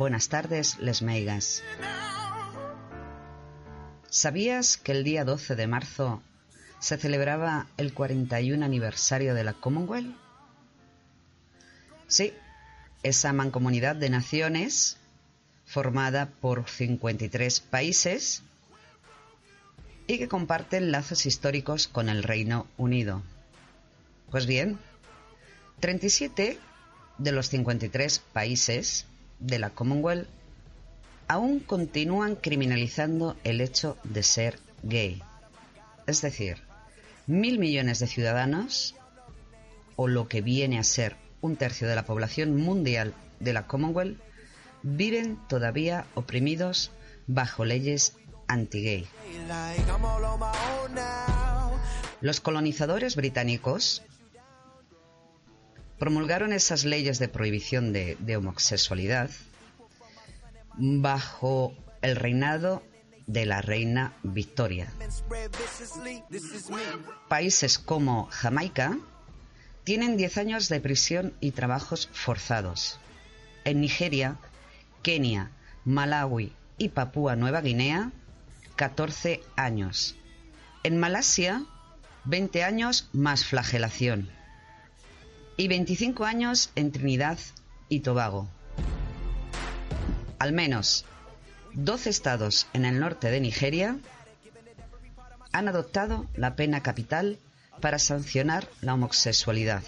buenas tardes, les meigas. ¿Sabías que el día 12 de marzo se celebraba el 41 aniversario de la Commonwealth? Sí, esa mancomunidad de naciones formada por 53 países y que comparten lazos históricos con el Reino Unido. Pues bien, 37 de los 53 países de la Commonwealth aún continúan criminalizando el hecho de ser gay. Es decir, mil millones de ciudadanos, o lo que viene a ser un tercio de la población mundial de la Commonwealth, viven todavía oprimidos bajo leyes anti-gay. Los colonizadores británicos promulgaron esas leyes de prohibición de, homosexualidad bajo el reinado de la reina Victoria. Países como Jamaica tienen 10 años de prisión y trabajos forzados. En Nigeria, Kenia, Malawi y Papúa Nueva Guinea, 14 años. En Malasia, 20 años más flagelación. Y 25 años en Trinidad y Tobago. Al menos 12 estados en el norte de Nigeria han adoptado la pena capital para sancionar la homosexualidad.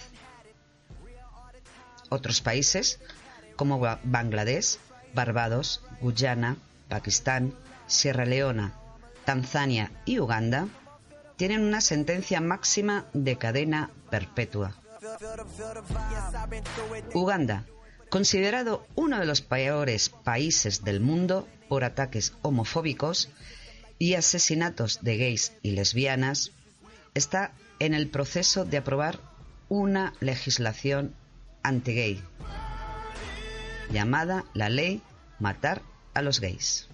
Otros países, como Bangladesh, Barbados, Guyana, Pakistán, Sierra Leona, Tanzania y Uganda, tienen una sentencia máxima de cadena perpetua. Uganda, considerado uno de los peores países del mundo por ataques homofóbicos y asesinatos de gays y lesbianas, está en el proceso de aprobar una legislación anti-gay llamada la ley Matar a los gays.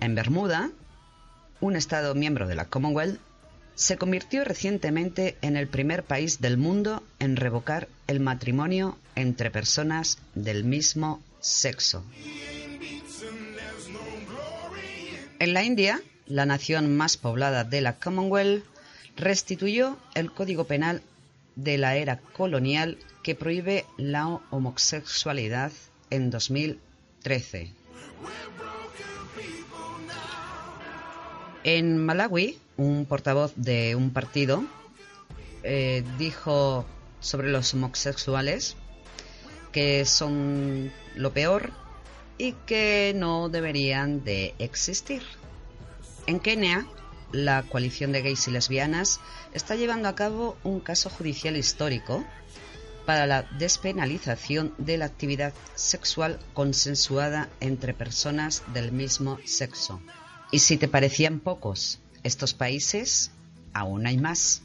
En Bermuda, un estado miembro de la Commonwealth, se convirtió recientemente en el primer país del mundo en revocar el matrimonio entre personas del mismo sexo. En la India, la nación más poblada de la Commonwealth, restituyó el Código Penal de la era colonial que prohíbe la homosexualidad en 2013. En Malawi, un portavoz de un partido eh, dijo sobre los homosexuales que son lo peor y que no deberían de existir. En Kenia, la coalición de gays y lesbianas está llevando a cabo un caso judicial histórico para la despenalización de la actividad sexual consensuada entre personas del mismo sexo. Y si te parecían pocos estos países, aún hay más.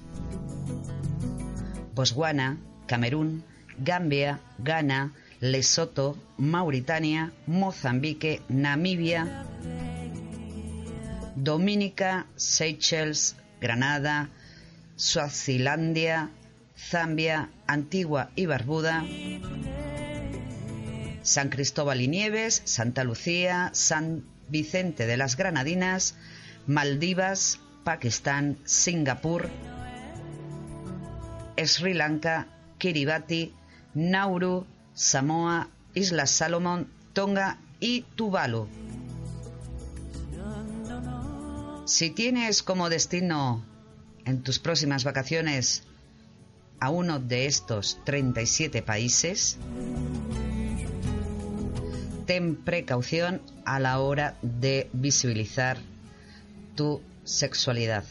Botswana, Camerún, Gambia, Ghana, Lesoto, Mauritania, Mozambique, Namibia, Dominica, Seychelles, Granada, Suazilandia, Zambia, Antigua y Barbuda, San Cristóbal y Nieves, Santa Lucía, San Vicente de las Granadinas, Maldivas, Pakistán, Singapur, Sri Lanka, Kiribati, Nauru, Samoa, Islas Salomón, Tonga y Tuvalu. Si tienes como destino en tus próximas vacaciones a uno de estos 37 países, ten precaución a la hora de visibilizar tu sexualidad.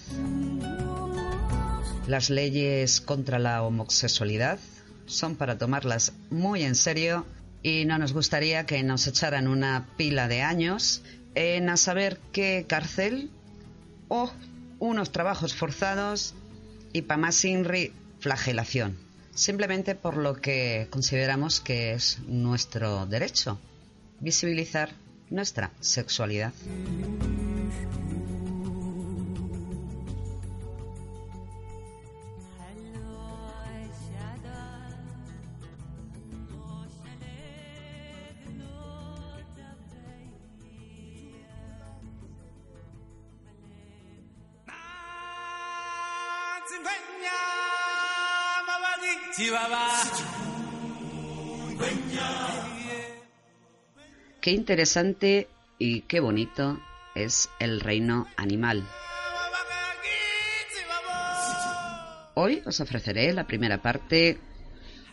Las leyes contra la homosexualidad son para tomarlas muy en serio y no nos gustaría que nos echaran una pila de años en a saber qué cárcel o unos trabajos forzados y para más INRI flagelación, simplemente por lo que consideramos que es nuestro derecho, visibilizar nuestra sexualidad. Qué interesante y qué bonito es el reino animal. Hoy os ofreceré la primera parte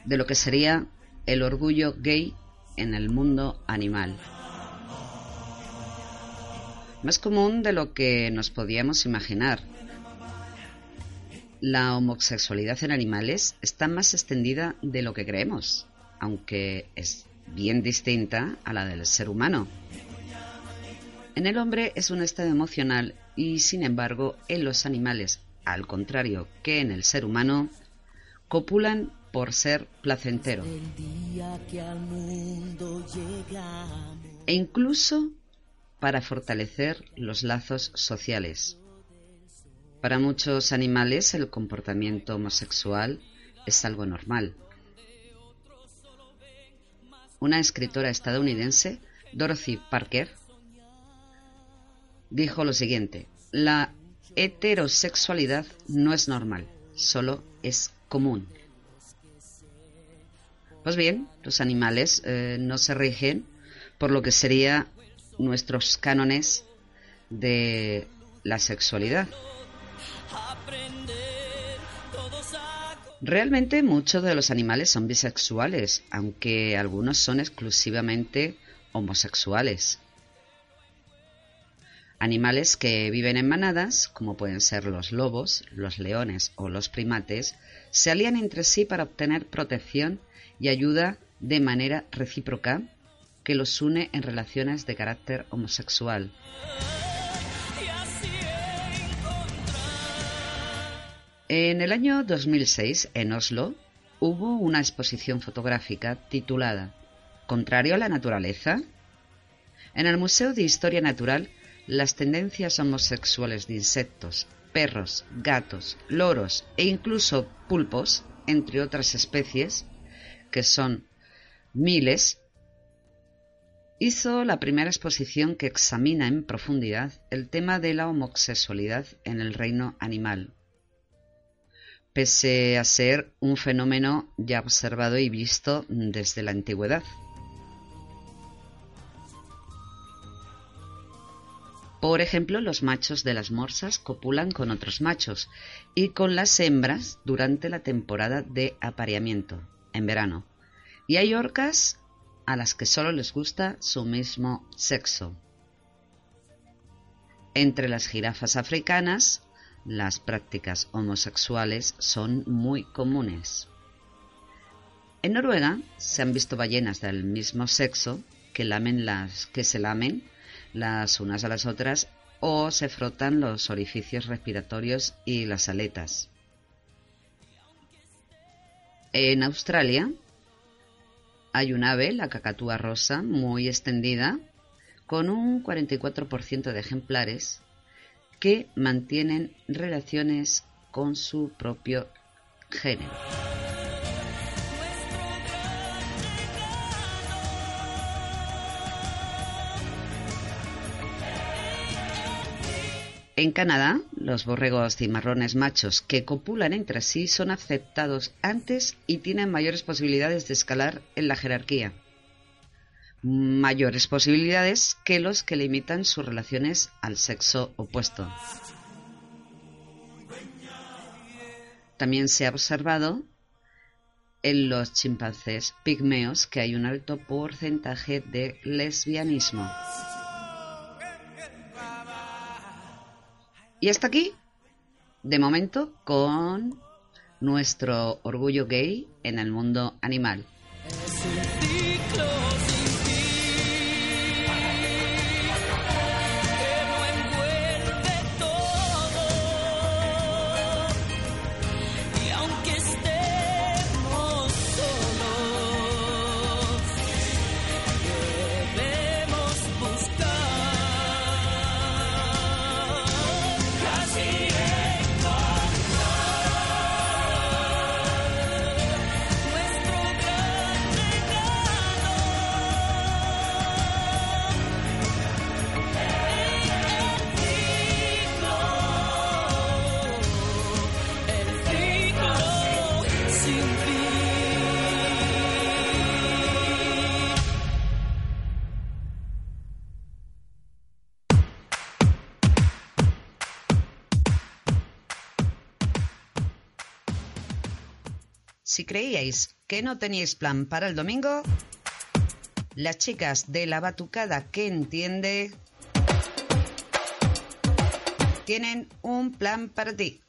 de lo que sería el orgullo gay en el mundo animal. Más común de lo que nos podíamos imaginar. La homosexualidad en animales está más extendida de lo que creemos, aunque es bien distinta a la del ser humano. En el hombre es un estado emocional y, sin embargo, en los animales, al contrario que en el ser humano, copulan por ser placentero. E incluso para fortalecer los lazos sociales. Para muchos animales el comportamiento homosexual es algo normal una escritora estadounidense, Dorothy Parker, dijo lo siguiente, la heterosexualidad no es normal, solo es común. Pues bien, los animales eh, no se rigen por lo que serían nuestros cánones de la sexualidad. Realmente muchos de los animales son bisexuales, aunque algunos son exclusivamente homosexuales. Animales que viven en manadas, como pueden ser los lobos, los leones o los primates, se alían entre sí para obtener protección y ayuda de manera recíproca que los une en relaciones de carácter homosexual. En el año 2006, en Oslo, hubo una exposición fotográfica titulada ¿Contrario a la naturaleza? En el Museo de Historia Natural, las tendencias homosexuales de insectos, perros, gatos, loros e incluso pulpos, entre otras especies, que son miles, hizo la primera exposición que examina en profundidad el tema de la homosexualidad en el reino animal pese a ser un fenómeno ya observado y visto desde la antigüedad. Por ejemplo, los machos de las morsas copulan con otros machos y con las hembras durante la temporada de apareamiento, en verano. Y hay orcas a las que solo les gusta su mismo sexo. Entre las jirafas africanas las prácticas homosexuales son muy comunes. En Noruega se han visto ballenas del mismo sexo que, lamen las, que se lamen las unas a las otras o se frotan los orificios respiratorios y las aletas. En Australia hay un ave, la cacatúa rosa, muy extendida, con un 44% de ejemplares que mantienen relaciones con su propio género. En Canadá, los borregos cimarrones machos que copulan entre sí son aceptados antes y tienen mayores posibilidades de escalar en la jerarquía mayores posibilidades que los que limitan sus relaciones al sexo opuesto. También se ha observado en los chimpancés pigmeos que hay un alto porcentaje de lesbianismo. Y hasta aquí, de momento, con nuestro orgullo gay en el mundo animal. Si creíais que no teníais plan para el domingo, las chicas de la batucada que entiende tienen un plan para ti.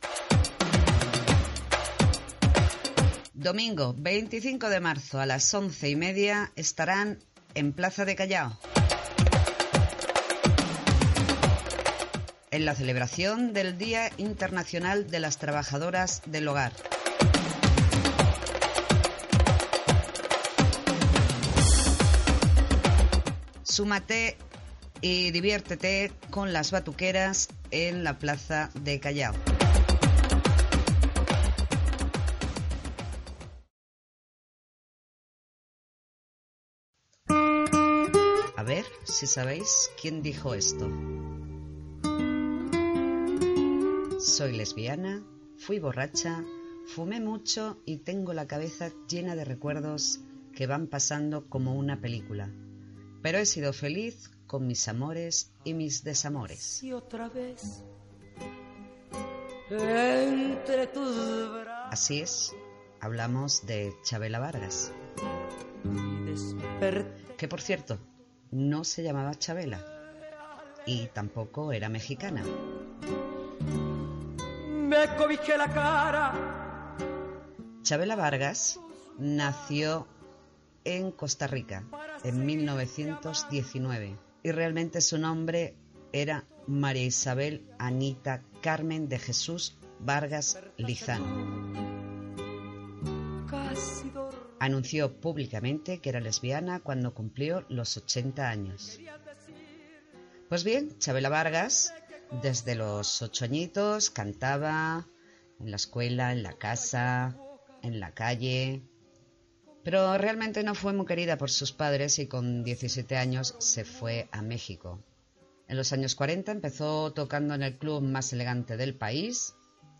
Domingo 25 de marzo a las once y media estarán en Plaza de Callao. En la celebración del Día Internacional de las Trabajadoras del Hogar. Súmate y diviértete con las batuqueras en la plaza de Callao. A ver si sabéis quién dijo esto. Soy lesbiana, fui borracha, fumé mucho y tengo la cabeza llena de recuerdos que van pasando como una película pero he sido feliz con mis amores y mis desamores. Así es, hablamos de Chabela Vargas. Que por cierto, no se llamaba Chabela y tampoco era mexicana. Me la cara. Chabela Vargas nació en Costa Rica en 1919 y realmente su nombre era María Isabel Anita Carmen de Jesús Vargas Lizán. Anunció públicamente que era lesbiana cuando cumplió los 80 años. Pues bien, Chabela Vargas, desde los ocho añitos, cantaba en la escuela, en la casa, en la calle, pero realmente no fue muy querida por sus padres y con 17 años se fue a México. En los años 40 empezó tocando en el club más elegante del país,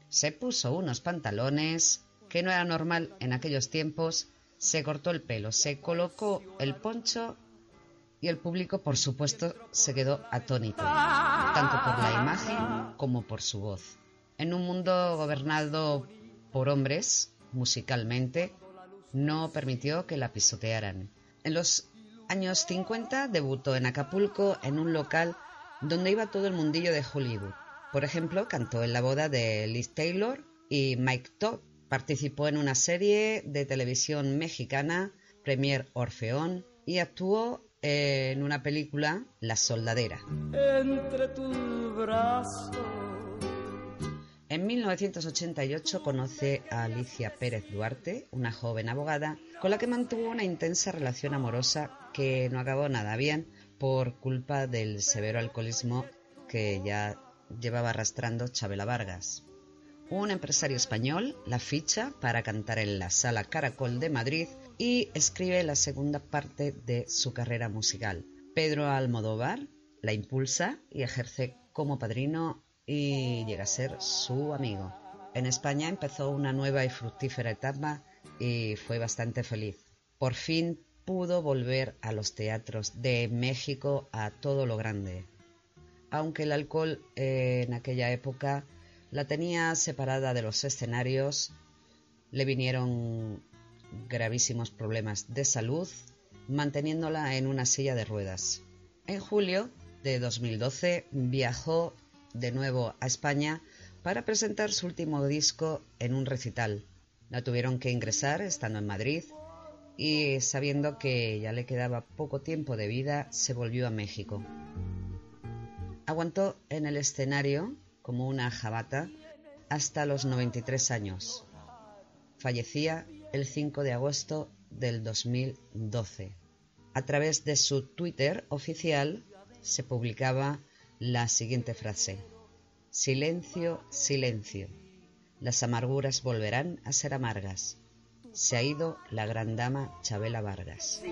se puso unos pantalones, que no era normal en aquellos tiempos, se cortó el pelo, se colocó el poncho y el público, por supuesto, se quedó atónito, tanto por la imagen como por su voz. En un mundo gobernado por hombres, musicalmente, no permitió que la pisotearan. En los años 50 debutó en Acapulco en un local donde iba todo el mundillo de Hollywood. Por ejemplo, cantó en la boda de Liz Taylor y Mike Todd. Participó en una serie de televisión mexicana, Premier Orfeón, y actuó en una película, La Soldadera. Entre tus en 1988 conoce a Alicia Pérez Duarte, una joven abogada, con la que mantuvo una intensa relación amorosa que no acabó nada bien por culpa del severo alcoholismo que ya llevaba arrastrando Chabela Vargas. Un empresario español la ficha para cantar en la Sala Caracol de Madrid y escribe la segunda parte de su carrera musical. Pedro Almodóvar la impulsa y ejerce como padrino y llega a ser su amigo. En España empezó una nueva y fructífera etapa y fue bastante feliz. Por fin pudo volver a los teatros de México a todo lo grande. Aunque el alcohol eh, en aquella época La tenía separada de los escenarios, le vinieron gravísimos problemas de salud, manteniéndola en una silla de ruedas. En julio de 2012 viajó de nuevo a España para presentar su último disco en un recital. La tuvieron que ingresar estando en Madrid y sabiendo que ya le quedaba poco tiempo de vida, se volvió a México. Aguantó en el escenario como una jabata hasta los 93 años. Fallecía el 5 de agosto del 2012. A través de su Twitter oficial se publicaba la siguiente frase. Silencio, silencio. Las amarguras volverán a ser amargas. Se ha ido la gran dama Chabela Vargas.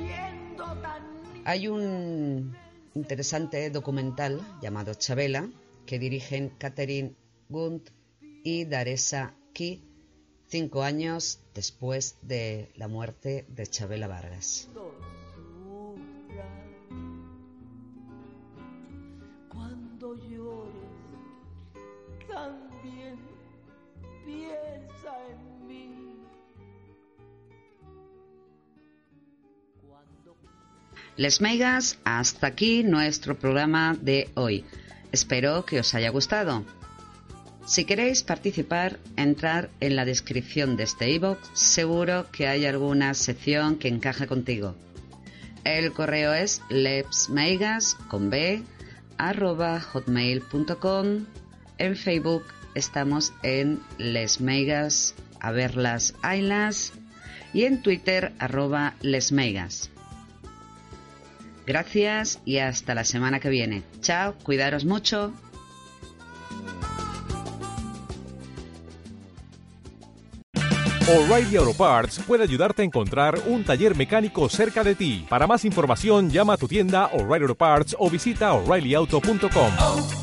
Hay un interesante documental llamado Chabela que dirigen Catherine Gunt y Daresa Ki cinco años después de la muerte de Chabela Vargas. Les Megas, hasta aquí nuestro programa de hoy. Espero que os haya gustado. Si queréis participar, entrar en la descripción de este ebook, seguro que hay alguna sección que encaja contigo. El correo es lepsmeigas con b hotmail.com. En Facebook estamos en lesmeigas a ver las ailas y en Twitter arroba lesmeigas. Gracias y hasta la semana que viene. Chao, cuidaros mucho. O'Reilly Auto Parts puede ayudarte a encontrar un taller mecánico cerca de ti. Para más información, llama a tu tienda O'Reilly Auto Parts o visita oreillyauto.com.